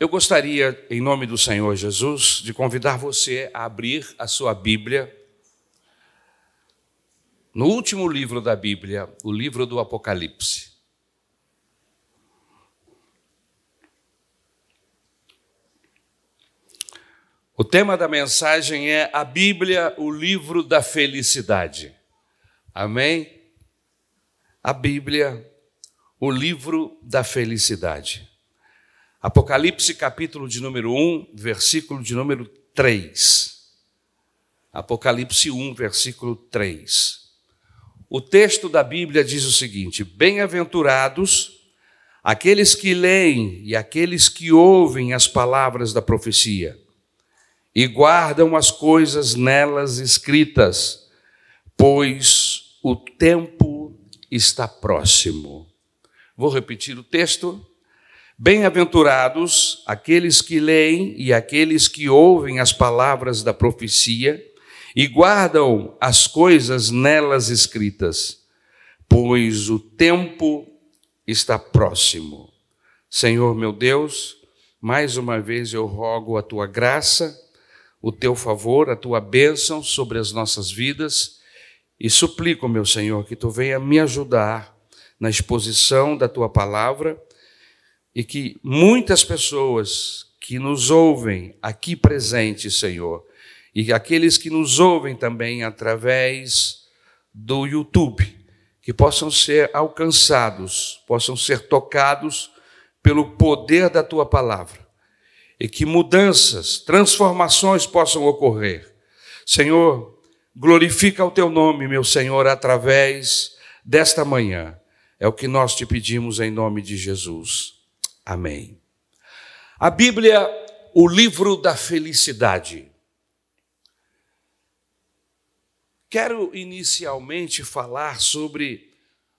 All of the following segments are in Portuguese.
Eu gostaria, em nome do Senhor Jesus, de convidar você a abrir a sua Bíblia no último livro da Bíblia, o livro do Apocalipse. O tema da mensagem é a Bíblia, o livro da felicidade. Amém? A Bíblia, o livro da felicidade. Apocalipse, capítulo de número 1, versículo de número 3. Apocalipse 1, versículo 3. O texto da Bíblia diz o seguinte: Bem-aventurados aqueles que leem e aqueles que ouvem as palavras da profecia e guardam as coisas nelas escritas, pois o tempo está próximo. Vou repetir o texto. Bem-aventurados aqueles que leem e aqueles que ouvem as palavras da profecia e guardam as coisas nelas escritas, pois o tempo está próximo. Senhor meu Deus, mais uma vez eu rogo a tua graça, o teu favor, a tua bênção sobre as nossas vidas e suplico, meu Senhor, que tu venha me ajudar na exposição da tua palavra e que muitas pessoas que nos ouvem aqui presentes, Senhor, e aqueles que nos ouvem também através do YouTube, que possam ser alcançados, possam ser tocados pelo poder da tua palavra e que mudanças, transformações possam ocorrer. Senhor, glorifica o teu nome, meu Senhor, através desta manhã. É o que nós te pedimos em nome de Jesus. Amém. A Bíblia, o livro da felicidade. Quero inicialmente falar sobre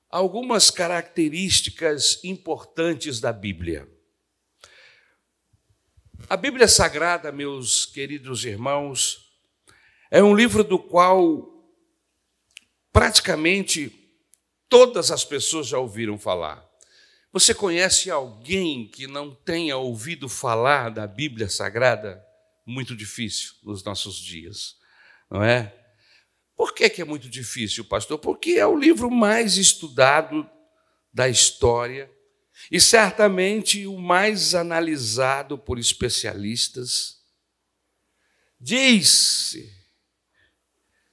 algumas características importantes da Bíblia. A Bíblia Sagrada, meus queridos irmãos, é um livro do qual praticamente todas as pessoas já ouviram falar. Você conhece alguém que não tenha ouvido falar da Bíblia Sagrada? Muito difícil nos nossos dias, não é? Por que, é muito difícil, pastor? Porque é o livro mais estudado da história e certamente o mais analisado por especialistas. Diz-se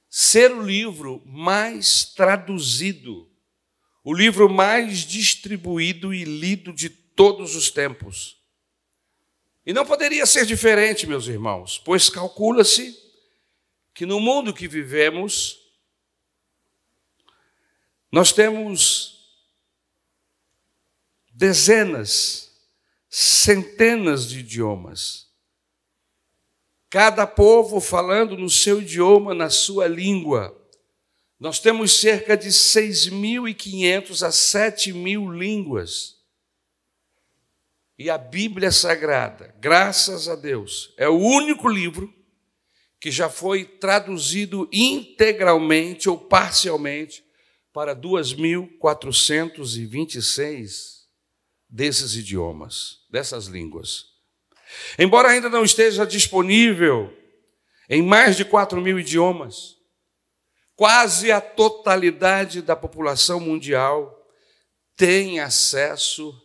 ser o livro mais traduzido, o livro mais distribuído e lido de todos os tempos. E não poderia ser diferente, meus irmãos, pois calcula-se que no mundo que vivemos, nós temos dezenas, centenas de idiomas. Cada povo falando no seu idioma, na sua língua. Nós temos cerca de 6.500 a 7.000 línguas. E a Bíblia Sagrada, graças a Deus, é o único livro que já foi traduzido integralmente ou parcialmente para 2.426 desses idiomas, dessas línguas. Embora ainda não esteja disponível em mais de 4 mil idiomas, quase a totalidade da população mundial tem acesso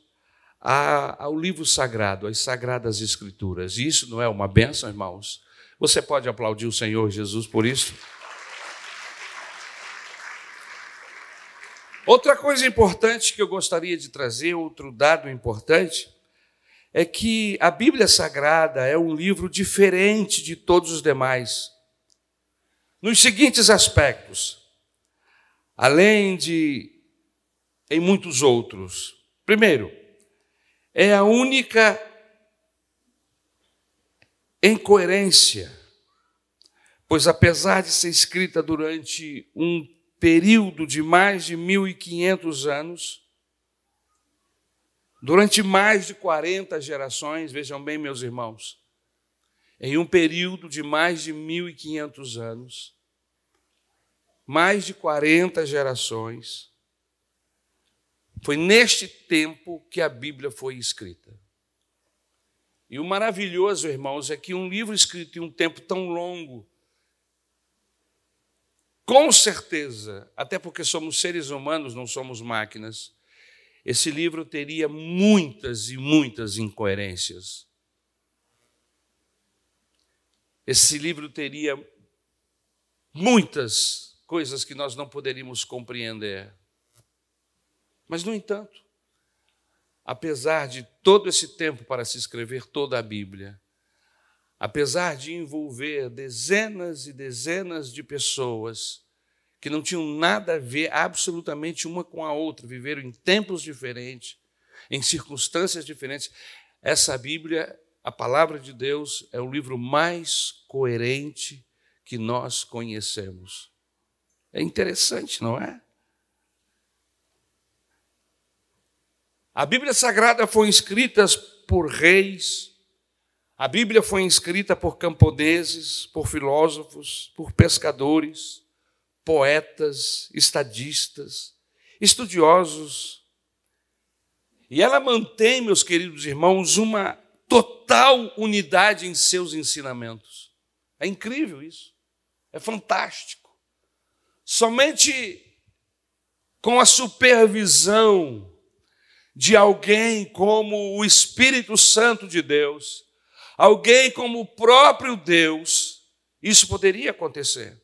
a, ao livro sagrado, às sagradas escrituras. E isso não é uma benção, irmãos? Você pode aplaudir o Senhor Jesus por isso? Outra coisa importante que eu gostaria de trazer, outro dado importante, é que a Bíblia Sagrada é um livro diferente de todos os demais. Nos seguintes aspectos, além de em muitos outros. Primeiro, é a única em coerência, pois apesar de ser escrita durante um período de mais de 1500 anos, durante mais de 40 gerações, vejam bem, meus irmãos, em um período de mais de 1500 anos, mais de 40 gerações, foi neste tempo que a Bíblia foi escrita. E o maravilhoso, irmãos, é que um livro escrito em um tempo tão longo, com certeza, até porque somos seres humanos, não somos máquinas, esse livro teria muitas e muitas incoerências. Esse livro teria muitas coisas que nós não poderíamos compreender. Mas, no entanto, apesar de todo esse tempo para se escrever toda a Bíblia, apesar de envolver dezenas e dezenas de pessoas que não tinham nada a ver absolutamente uma com a outra, viveram em tempos diferentes, em circunstâncias diferentes, essa Bíblia, a palavra de Deus, é o livro mais coerente que nós conhecemos. É interessante, não é? A Bíblia Sagrada foi escrita por reis, a Bíblia foi escrita por camponeses, por filósofos, por pescadores, poetas, estadistas, estudiosos. E ela mantém, meus queridos irmãos, uma total unidade em seus ensinamentos. É incrível isso. É fantástico. Somente com a supervisão de alguém como o Espírito Santo de Deus, alguém como o próprio Deus, isso poderia acontecer.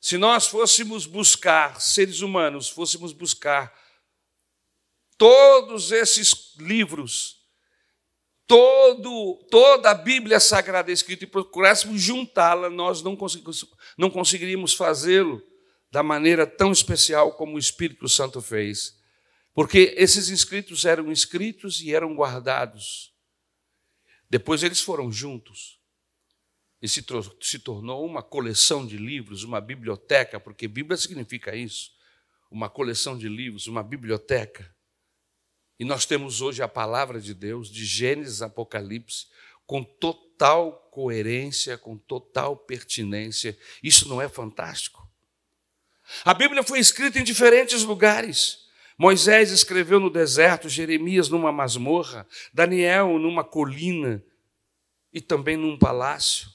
Se nós fôssemos buscar, seres humanos, fôssemos buscar todos esses livros, todo, toda a Bíblia Sagrada escrita e procurássemos juntá-la, nós não, não conseguiríamos fazê-lo da maneira tão especial como o Espírito Santo fez. Porque esses inscritos eram escritos e eram guardados. Depois eles foram juntos. E se, se tornou uma coleção de livros, uma biblioteca, porque Bíblia significa isso uma coleção de livros, uma biblioteca. E nós temos hoje a palavra de Deus, de Gênesis Apocalipse, com total coerência, com total pertinência. Isso não é fantástico? A Bíblia foi escrita em diferentes lugares. Moisés escreveu no deserto, Jeremias numa masmorra, Daniel numa colina e também num palácio.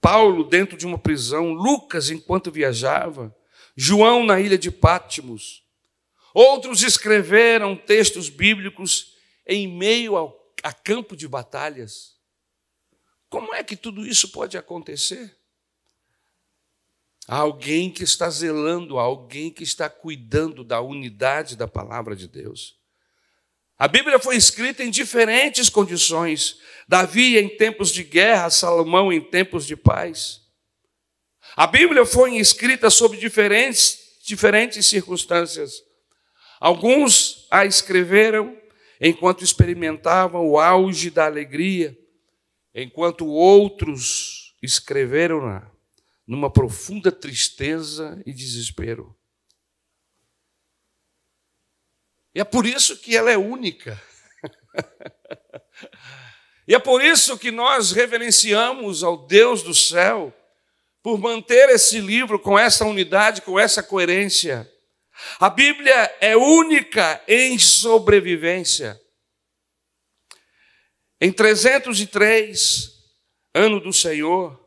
Paulo dentro de uma prisão, Lucas enquanto viajava, João na ilha de Pátimos. Outros escreveram textos bíblicos em meio ao, a campo de batalhas. Como é que tudo isso pode acontecer? Há alguém que está zelando, há alguém que está cuidando da unidade da palavra de Deus. A Bíblia foi escrita em diferentes condições. Davi em tempos de guerra, Salomão em tempos de paz. A Bíblia foi escrita sob diferentes, diferentes circunstâncias. Alguns a escreveram enquanto experimentavam o auge da alegria, enquanto outros escreveram-na numa profunda tristeza e desespero. E é por isso que ela é única. e é por isso que nós reverenciamos ao Deus do céu, por manter esse livro com essa unidade, com essa coerência. A Bíblia é única em sobrevivência. Em 303, ano do Senhor,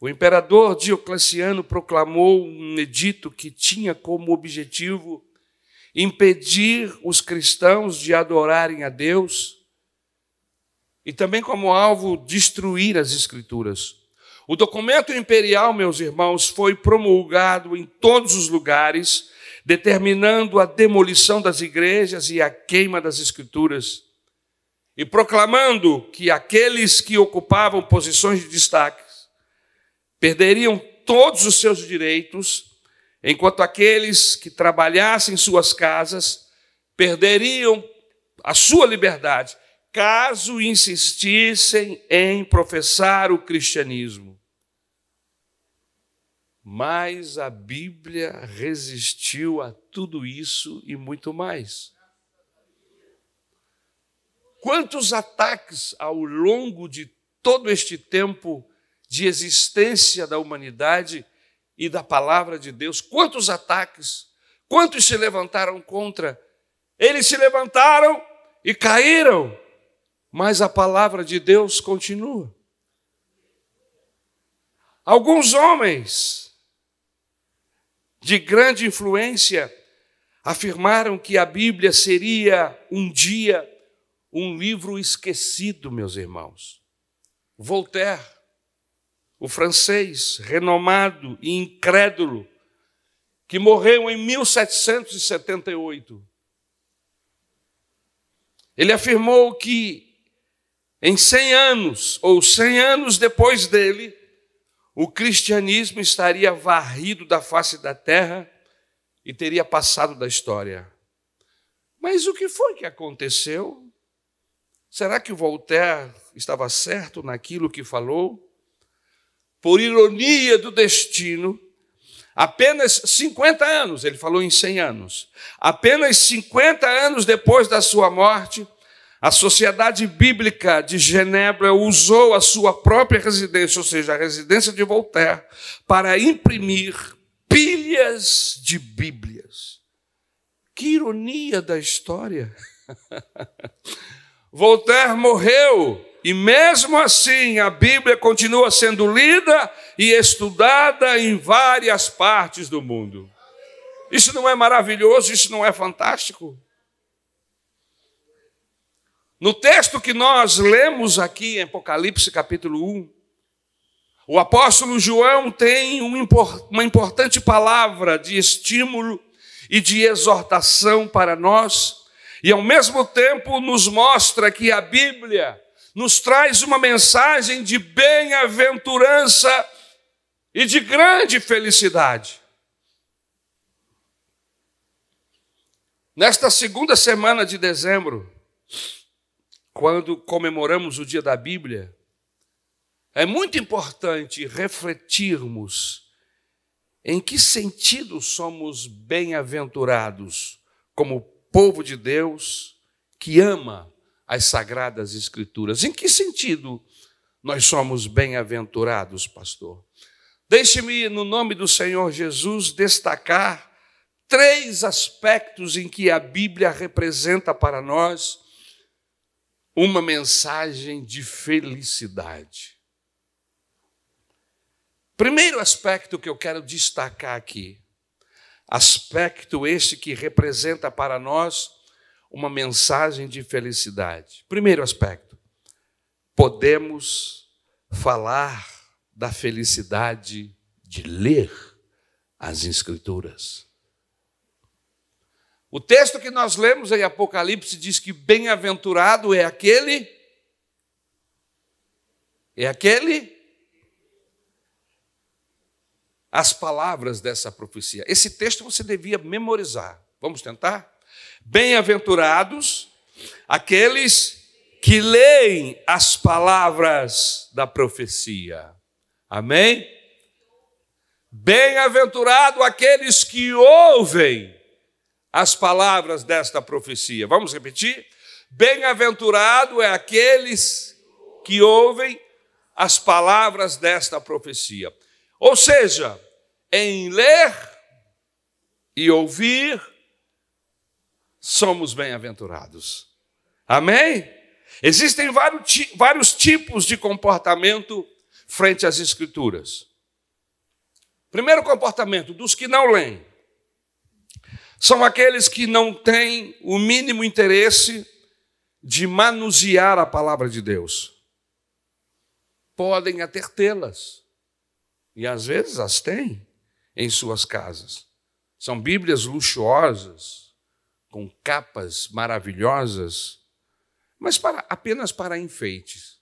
o imperador Diocleciano proclamou um edito que tinha como objetivo impedir os cristãos de adorarem a Deus e também como alvo destruir as escrituras. O documento imperial, meus irmãos, foi promulgado em todos os lugares, determinando a demolição das igrejas e a queima das escrituras, e proclamando que aqueles que ocupavam posições de destaque perderiam todos os seus direitos, enquanto aqueles que trabalhassem em suas casas perderiam a sua liberdade, caso insistissem em professar o cristianismo. Mas a Bíblia resistiu a tudo isso e muito mais. Quantos ataques ao longo de todo este tempo de existência da humanidade e da palavra de Deus. Quantos ataques, quantos se levantaram contra? Eles se levantaram e caíram, mas a palavra de Deus continua. Alguns homens de grande influência afirmaram que a Bíblia seria um dia um livro esquecido, meus irmãos. Voltaire, o francês renomado e incrédulo, que morreu em 1778. Ele afirmou que em 100 anos, ou 100 anos depois dele, o cristianismo estaria varrido da face da terra e teria passado da história. Mas o que foi que aconteceu? Será que Voltaire estava certo naquilo que falou? Por ironia do destino, apenas 50 anos, ele falou em 100 anos, apenas 50 anos depois da sua morte, a Sociedade Bíblica de Genebra usou a sua própria residência, ou seja, a residência de Voltaire, para imprimir pilhas de Bíblias. Que ironia da história! Voltaire morreu e, mesmo assim, a Bíblia continua sendo lida e estudada em várias partes do mundo. Isso não é maravilhoso? Isso não é fantástico? No texto que nós lemos aqui em Apocalipse capítulo 1, o apóstolo João tem uma importante palavra de estímulo e de exortação para nós, e ao mesmo tempo nos mostra que a Bíblia nos traz uma mensagem de bem-aventurança e de grande felicidade. Nesta segunda semana de dezembro, quando comemoramos o dia da Bíblia, é muito importante refletirmos em que sentido somos bem-aventurados como povo de Deus que ama as sagradas Escrituras. Em que sentido nós somos bem-aventurados, pastor? Deixe-me, no nome do Senhor Jesus, destacar três aspectos em que a Bíblia representa para nós uma mensagem de felicidade. Primeiro aspecto que eu quero destacar aqui, aspecto este que representa para nós uma mensagem de felicidade. Primeiro aspecto, podemos falar da felicidade de ler as Escrituras. O texto que nós lemos em Apocalipse diz que bem-aventurado é aquele. É aquele. As palavras dessa profecia. Esse texto você devia memorizar. Vamos tentar? Bem-aventurados aqueles que leem as palavras da profecia. Amém? Bem-aventurado aqueles que ouvem as palavras desta profecia. Vamos repetir? Bem-aventurado é aqueles que ouvem as palavras desta profecia. Ou seja, em ler e ouvir, somos bem-aventurados. Amém? Existem vários tipos de comportamento frente às Escrituras. Primeiro comportamento, dos que não leem são aqueles que não têm o mínimo interesse de manusear a palavra de Deus. Podem até tê-las, e às vezes as têm em suas casas. São Bíblias luxuosas, com capas maravilhosas, mas para, apenas para enfeites.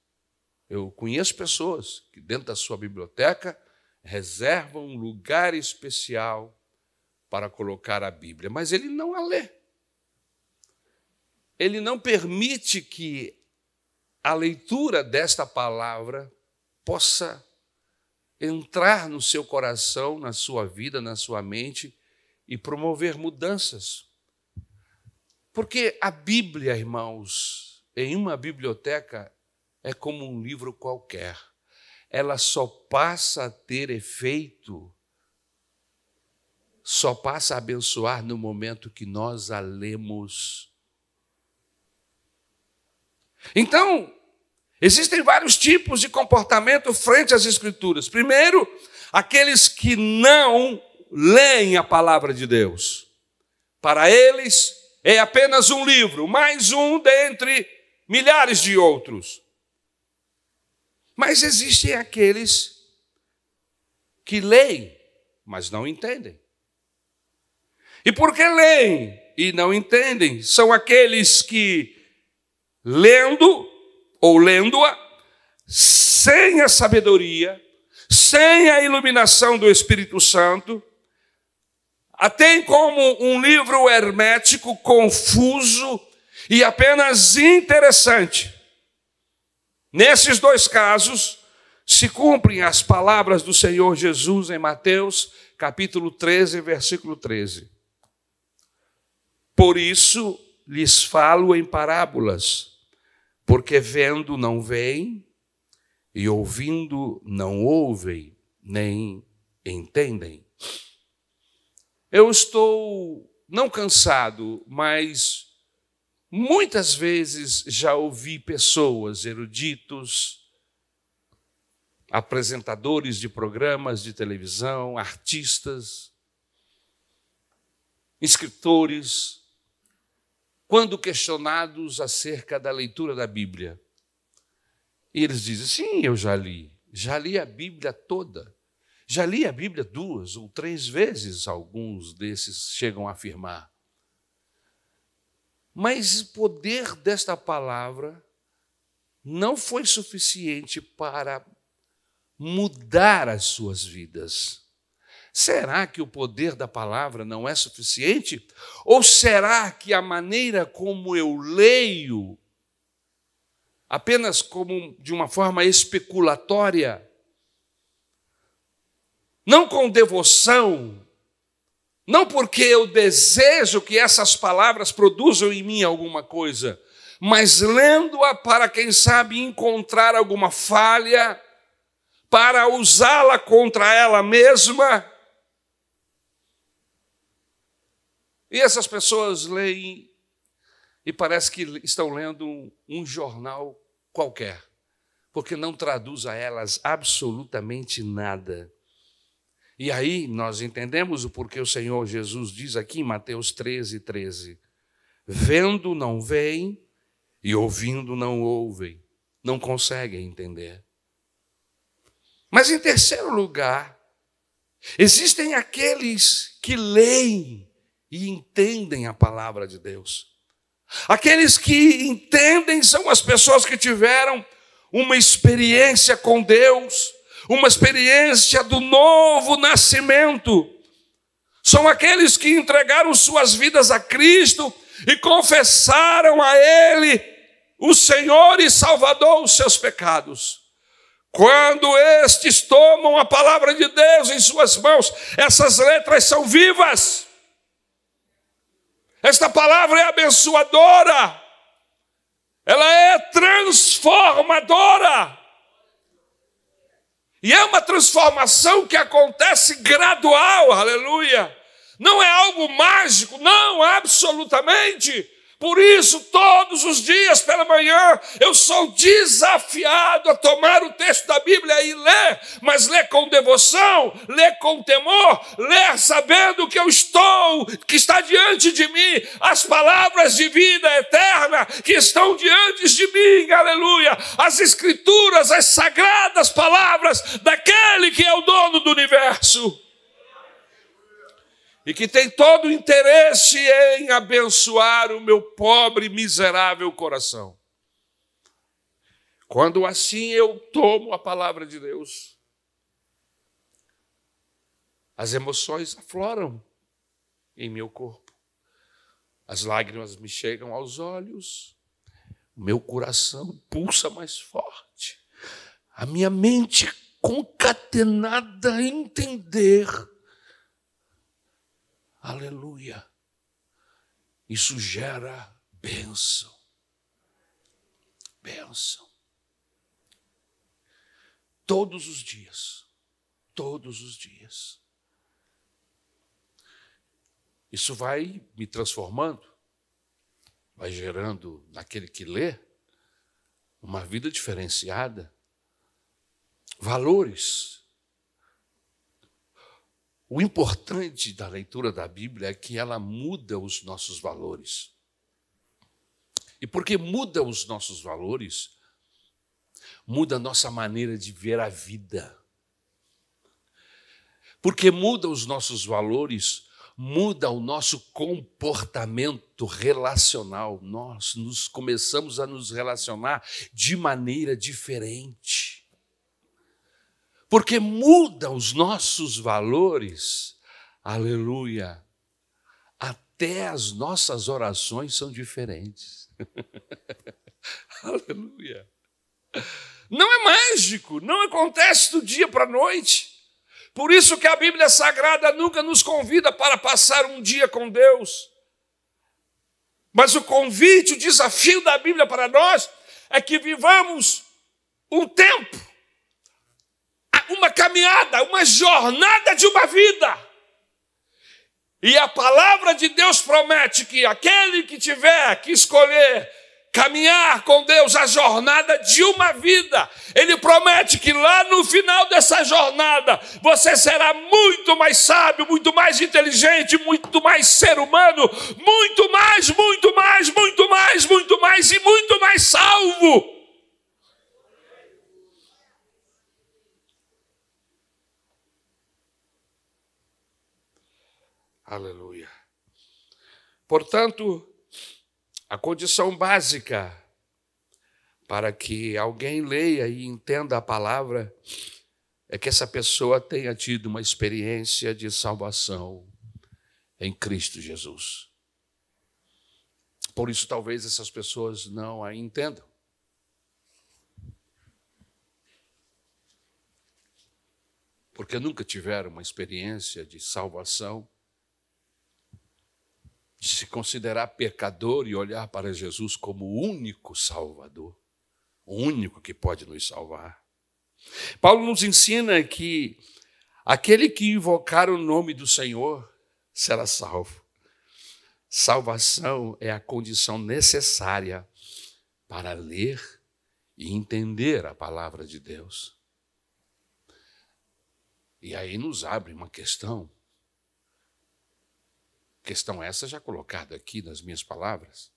Eu conheço pessoas que, dentro da sua biblioteca, reservam um lugar especial para colocar a Bíblia, mas ele não a lê. Ele não permite que a leitura desta palavra possa entrar no seu coração, na sua vida, na sua mente e promover mudanças. Porque a Bíblia, irmãos, em uma biblioteca é como um livro qualquer. Ela só passa a ter efeito só passa a abençoar no momento que nós a lemos. Então, existem vários tipos de comportamento frente às Escrituras. Primeiro, aqueles que não leem a palavra de Deus. Para eles, é apenas um livro, mais um dentre milhares de outros. Mas existem aqueles que leem, mas não entendem. E porque leem e não entendem, são aqueles que, lendo ou lendo-a, sem a sabedoria, sem a iluminação do Espírito Santo, a tem como um livro hermético, confuso e apenas interessante. Nesses dois casos, se cumprem as palavras do Senhor Jesus em Mateus, capítulo 13, versículo 13. Por isso lhes falo em parábolas, porque vendo não veem, e ouvindo não ouvem, nem entendem. Eu estou não cansado, mas muitas vezes já ouvi pessoas, eruditos, apresentadores de programas de televisão, artistas, escritores, quando questionados acerca da leitura da Bíblia. E eles dizem: sim, eu já li, já li a Bíblia toda. Já li a Bíblia duas ou três vezes, alguns desses chegam a afirmar. Mas o poder desta palavra não foi suficiente para mudar as suas vidas. Será que o poder da palavra não é suficiente? Ou será que a maneira como eu leio, apenas como de uma forma especulatória, não com devoção, não porque eu desejo que essas palavras produzam em mim alguma coisa, mas lendo-a para, quem sabe, encontrar alguma falha, para usá-la contra ela mesma, E essas pessoas leem e parece que estão lendo um, jornal qualquer, porque não traduz a elas absolutamente nada. E aí nós entendemos o porquê o Senhor Jesus diz aqui em Mateus 13, 13: Vendo não veem e ouvindo não ouvem, não conseguem entender. Mas em terceiro lugar, existem aqueles que leem e entendem a palavra de Deus. Aqueles que entendem são as pessoas que tiveram uma experiência com Deus, uma experiência do novo nascimento. São aqueles que entregaram suas vidas a Cristo e confessaram a Ele o Senhor e Salvador os seus pecados. Quando estes tomam a palavra de Deus em suas mãos, essas letras são vivas esta palavra é abençoadora, ela é transformadora. E é uma transformação que acontece gradual, aleluia. Não é algo mágico, não, absolutamente. Por isso, todos os dias pela manhã, eu sou desafiado a tomar o texto da Bíblia e ler, mas ler com devoção, ler com temor, ler sabendo que eu estou, que está diante de mim, as palavras de vida eterna que estão diante de mim, aleluia, as escrituras, as sagradas palavras daquele que é o dono do universo e que tem todo o interesse em abençoar o meu pobre miserável coração. Quando assim eu tomo a palavra de Deus, as emoções afloram em meu corpo, as lágrimas me chegam aos olhos, o meu coração pulsa mais forte, a minha mente concatenada a entender Aleluia. Isso gera bênção. Bênção. Todos os dias. Todos os dias. Isso vai me transformando, vai gerando naquele que lê uma vida diferenciada, valores. O importante da leitura da Bíblia é que ela muda os nossos valores. E porque muda os nossos valores, muda a nossa maneira de ver a vida. Porque muda os nossos valores, muda o nosso comportamento relacional. Nós nos começamos a nos relacionar de maneira diferente. Porque muda os nossos valores. Aleluia. Até as nossas orações são diferentes. Aleluia. Não é mágico, não acontece do dia para a noite. Por isso que a Bíblia Sagrada nunca nos convida para passar um dia com Deus. Mas o convite, o desafio da Bíblia para nós é que vivamos um tempo, uma caminhada, uma jornada de uma vida. E a palavra de Deus promete que aquele que tiver que escolher caminhar com Deus a jornada de uma vida. Ele promete que lá no final dessa jornada você será muito mais sábio, muito mais inteligente, muito mais ser humano, muito mais, muito mais, muito mais, muito mais e muito mais salvo. Aleluia. Portanto, a condição básica para que alguém leia e entenda a palavra é que essa pessoa tenha tido uma experiência de salvação em Cristo Jesus. Por isso, talvez essas pessoas não a entendam. Porque nunca tiveram uma experiência de salvação de se considerar pecador e olhar para Jesus como o único Salvador, o único que pode nos salvar. Paulo nos ensina que aquele que invocar o nome do Senhor será salvo. Salvação é a condição necessária para ler e entender a palavra de Deus. E aí nos abre uma questão Questão essa já colocada aqui nas minhas palavras.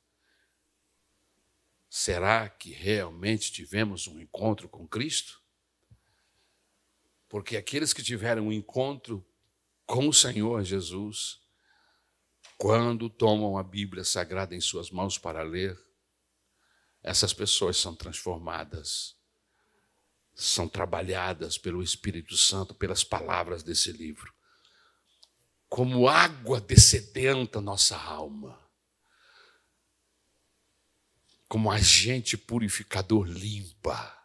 Será que realmente tivemos um encontro com Cristo? Porque aqueles que tiveram um encontro com o Senhor Jesus, quando tomam a Bíblia Sagrada em suas mãos para ler, essas pessoas são transformadas, são trabalhadas pelo Espírito Santo, pelas palavras desse livro como água descedenta nossa alma, como agente purificador limpa.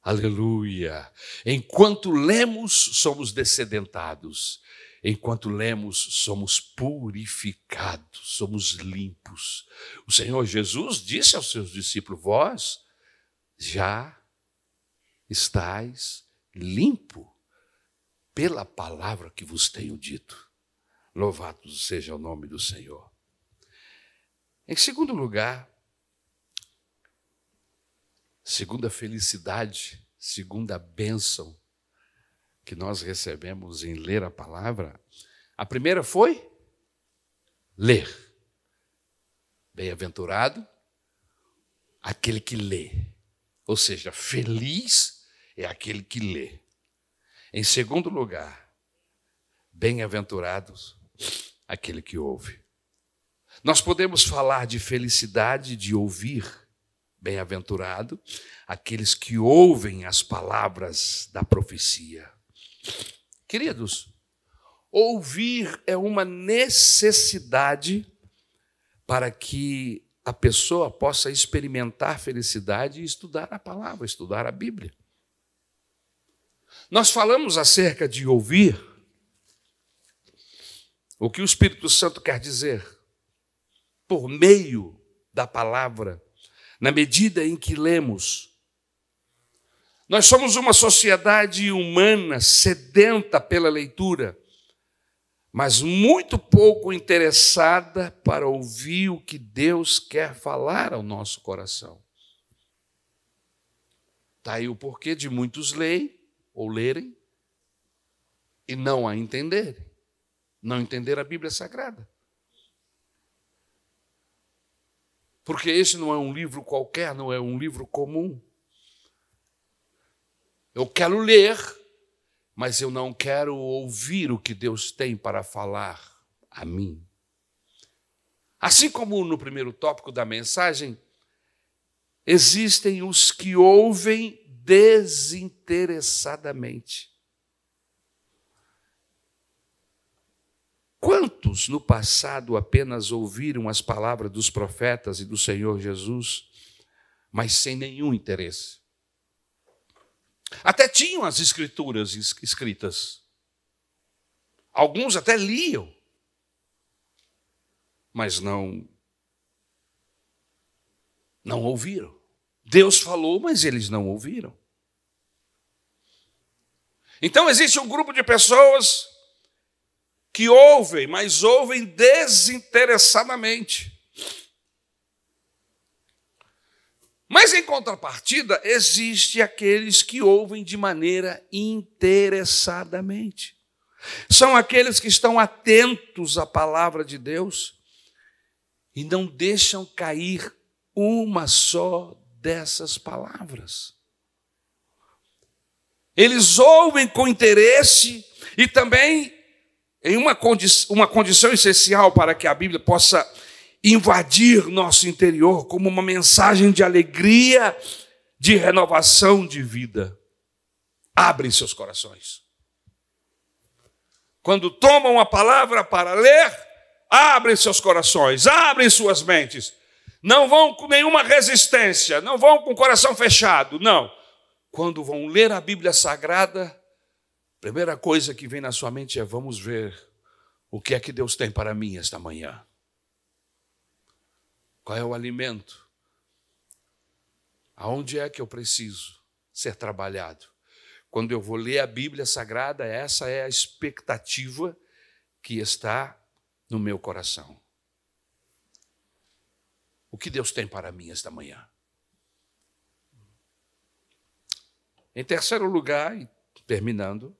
Aleluia. Enquanto lemos, somos descedentados. Enquanto lemos, somos purificados, somos limpos. O Senhor Jesus disse aos seus discípulos: Vós já estáis limpo pela palavra que vos tenho dito. Louvado seja o nome do Senhor. Em segundo lugar, segunda felicidade, segunda bênção que nós recebemos em ler a palavra, a primeira foi ler. Bem-aventurado aquele que lê. Ou seja, feliz é aquele que lê. Em segundo lugar, bem-aventurados aquele que ouve. Nós podemos falar de felicidade de ouvir, bem-aventurado, aqueles que ouvem as palavras da profecia. Queridos, ouvir é uma necessidade para que a pessoa possa experimentar felicidade e estudar a palavra, estudar a Bíblia. Nós falamos acerca de ouvir o que o Espírito Santo quer dizer? Por meio da palavra, na medida em que lemos. Nós somos uma sociedade humana sedenta pela leitura, mas muito pouco interessada para ouvir o que Deus quer falar ao nosso coração. Está aí o porquê de muitos lerem ou lerem e não a entenderem, não entender a Bíblia Sagrada. Porque esse não é um livro qualquer, não é um livro comum. Eu quero ler, mas eu não quero ouvir o que Deus tem para falar a mim. Assim como no primeiro tópico da mensagem, existem os que ouvem desinteressadamente. Quantos no passado apenas ouviram as palavras dos profetas e do Senhor Jesus, mas sem nenhum interesse? Até tinham as escrituras escritas. Alguns até liam, mas não não ouviram. Deus falou, mas eles não ouviram. Então existe um grupo de pessoas que ouvem, mas ouvem desinteressadamente. Mas em contrapartida, existe aqueles que ouvem de maneira interessadamente. São aqueles que estão atentos à palavra de Deus e não deixam cair uma só dessas palavras. Eles ouvem com interesse e também em uma, condi uma condição essencial para que a Bíblia possa invadir nosso interior como uma mensagem de alegria, de renovação de vida. Abrem seus corações. Quando tomam a palavra para ler, abrem seus corações, abrem suas mentes não vão com nenhuma resistência, não vão com o coração fechado, não. Quando vão ler a Bíblia Sagrada, primeira coisa que vem na sua mente é: vamos ver o que é que Deus tem para mim esta manhã. Qual é o alimento? Aonde é que eu preciso ser trabalhado? Quando eu vou ler a Bíblia Sagrada, essa é a expectativa que está no meu coração. O que Deus tem para mim esta manhã? Em terceiro lugar, terminando,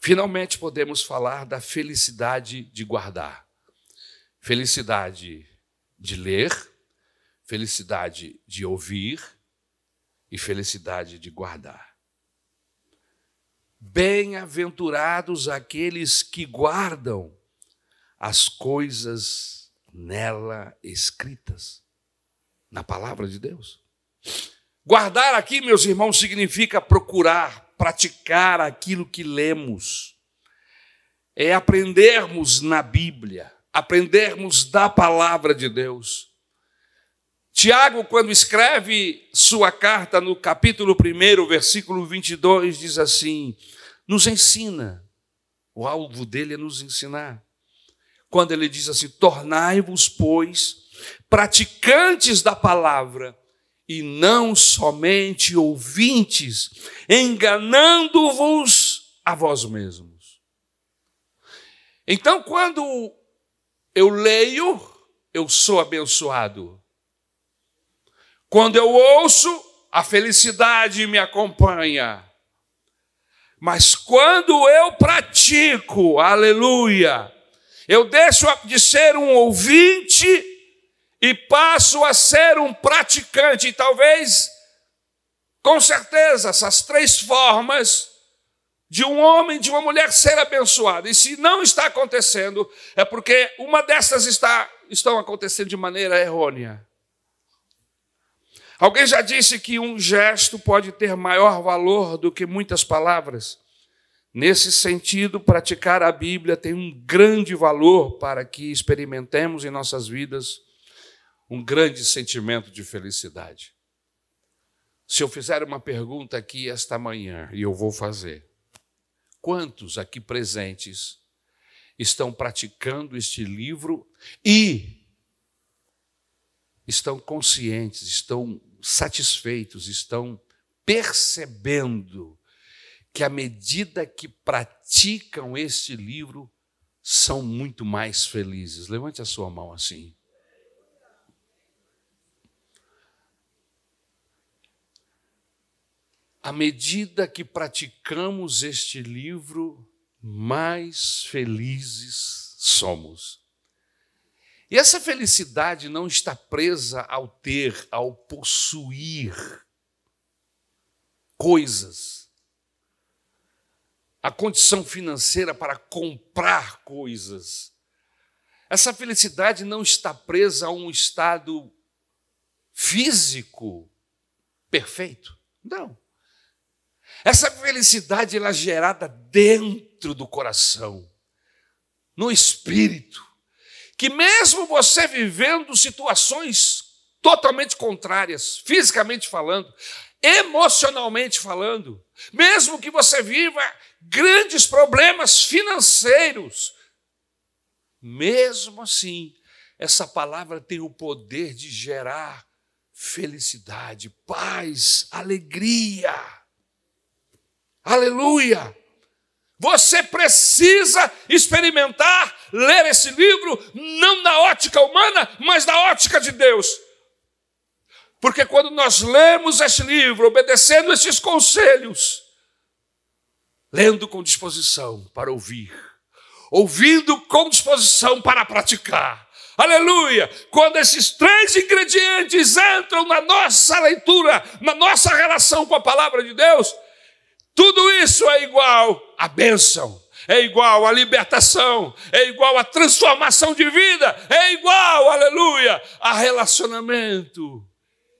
finalmente podemos falar da felicidade de guardar. Felicidade de ler, felicidade de ouvir e felicidade de guardar. Bem-aventurados aqueles que guardam as coisas nela escritas, na palavra de Deus. Guardar aqui, meus irmãos, significa procurar, praticar aquilo que lemos. É aprendermos na Bíblia, aprendermos da palavra de Deus. Tiago, quando escreve sua carta no capítulo 1, versículo 22, diz assim: nos ensina. O alvo dele é nos ensinar quando ele diz assim: tornai-vos, pois, praticantes da palavra e não somente ouvintes, enganando-vos a vós mesmos. Então, quando eu leio, eu sou abençoado. Quando eu ouço, a felicidade me acompanha. Mas quando eu pratico, aleluia, eu deixo de ser um ouvinte e passo a ser um praticante. E talvez, com certeza, essas três formas de um homem, de uma mulher ser abençoado. E se não está acontecendo, é porque uma dessas está, estão acontecendo de maneira errônea. Alguém já disse que um gesto pode ter maior valor do que muitas palavras. Nesse sentido, praticar a Bíblia tem um grande valor para que experimentemos em nossas vidas um grande sentimento de felicidade. Se eu fizer uma pergunta aqui esta manhã, e eu vou fazer, quantos aqui presentes estão praticando este livro e estão conscientes, estão satisfeitos, estão percebendo que, à medida que praticam este livro, são muito mais felizes. Levante a sua mão assim. À medida que praticamos este livro, mais felizes somos. E essa felicidade não está presa ao ter, ao possuir coisas, a condição financeira para comprar coisas. Essa felicidade não está presa a um estado físico perfeito. Não. Essa felicidade ela é gerada dentro do coração, no espírito, que mesmo você vivendo situações totalmente contrárias, fisicamente falando, emocionalmente falando, mesmo que você viva grandes problemas financeiros, mesmo assim, essa palavra tem o poder de gerar felicidade, paz, alegria. Aleluia! Você precisa experimentar, ler esse livro, não na ótica humana, mas na ótica de Deus. Porque quando nós lemos esse livro, obedecendo esses conselhos, lendo com disposição para ouvir, ouvindo com disposição para praticar, aleluia, quando esses três ingredientes entram na nossa leitura, na nossa relação com a palavra de Deus, tudo isso é igual à bênção é igual à libertação, é igual à transformação de vida, é igual, aleluia, a relacionamento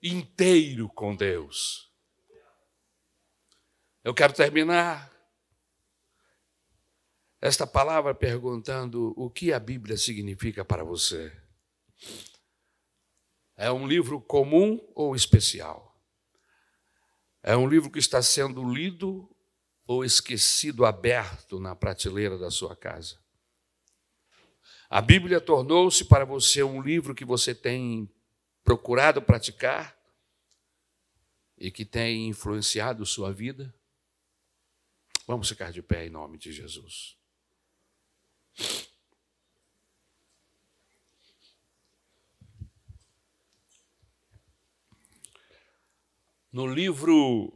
inteiro com Deus. Eu quero terminar esta palavra perguntando o que a Bíblia significa para você. É um livro comum ou especial? É um livro que está sendo lido ou esquecido aberto na prateleira da sua casa? A Bíblia tornou-se para você um livro que você tem procurado praticar e que tem influenciado sua vida? Vamos ficar de pé em nome de Jesus. No livro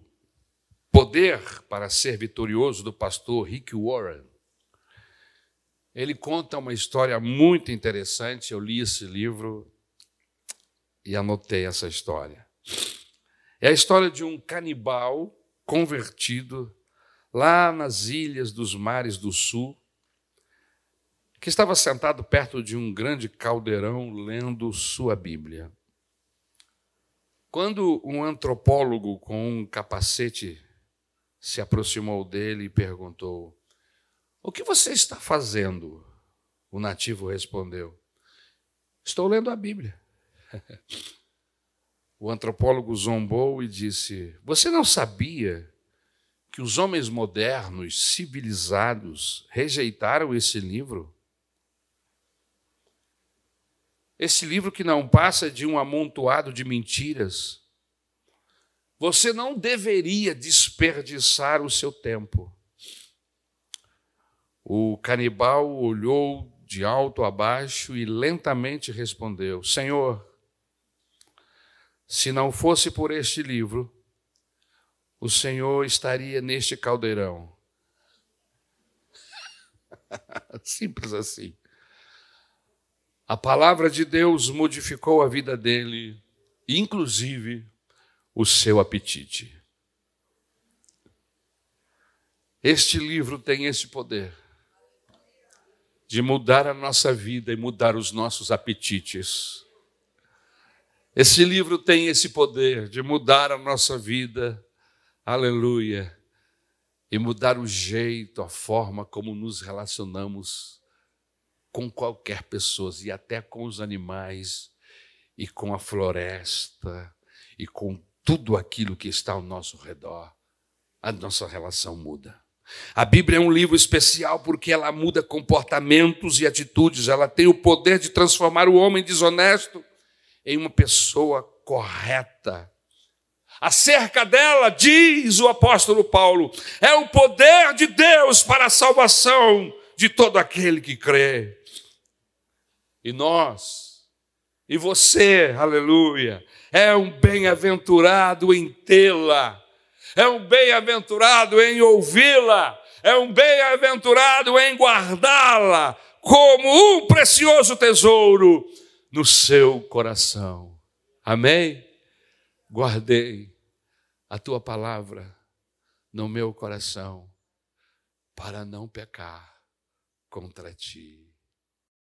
Poder para Ser Vitorioso, do pastor Rick Warren, ele conta uma história muito interessante. Eu li esse livro e anotei essa história. É a história de um canibal convertido lá nas ilhas dos mares do sul, que estava sentado perto de um grande caldeirão lendo sua Bíblia. Quando um antropólogo com um capacete se aproximou dele e perguntou: O que você está fazendo? O nativo respondeu: Estou lendo a Bíblia. O antropólogo zombou e disse: Você não sabia que os homens modernos, civilizados, rejeitaram esse livro? Esse livro que não passa de um amontoado de mentiras. Você não deveria desperdiçar o seu tempo. O canibal olhou de alto a baixo e lentamente respondeu: Senhor, se não fosse por este livro, o Senhor estaria neste caldeirão. Simples assim. A palavra de Deus modificou a vida dele, inclusive o seu apetite. Este livro tem esse poder de mudar a nossa vida e mudar os nossos apetites. Esse livro tem esse poder de mudar a nossa vida, aleluia, e mudar o jeito, a forma como nos relacionamos com qualquer pessoa e até com os animais e com a floresta e com tudo aquilo que está ao nosso redor. A nossa relação muda. A Bíblia é um livro especial porque ela muda comportamentos e atitudes, ela tem o poder de transformar o homem desonesto em uma pessoa correta. Acerca dela, diz o apóstolo Paulo, é o poder de Deus para a salvação de todo aquele que crê. E nós, e você, aleluia, é um bem-aventurado em tê-la, é um bem-aventurado em ouvi-la, é um bem-aventurado em guardá-la como um precioso tesouro no seu coração. Amém? Guardei a tua palavra no meu coração para não pecar contra ti.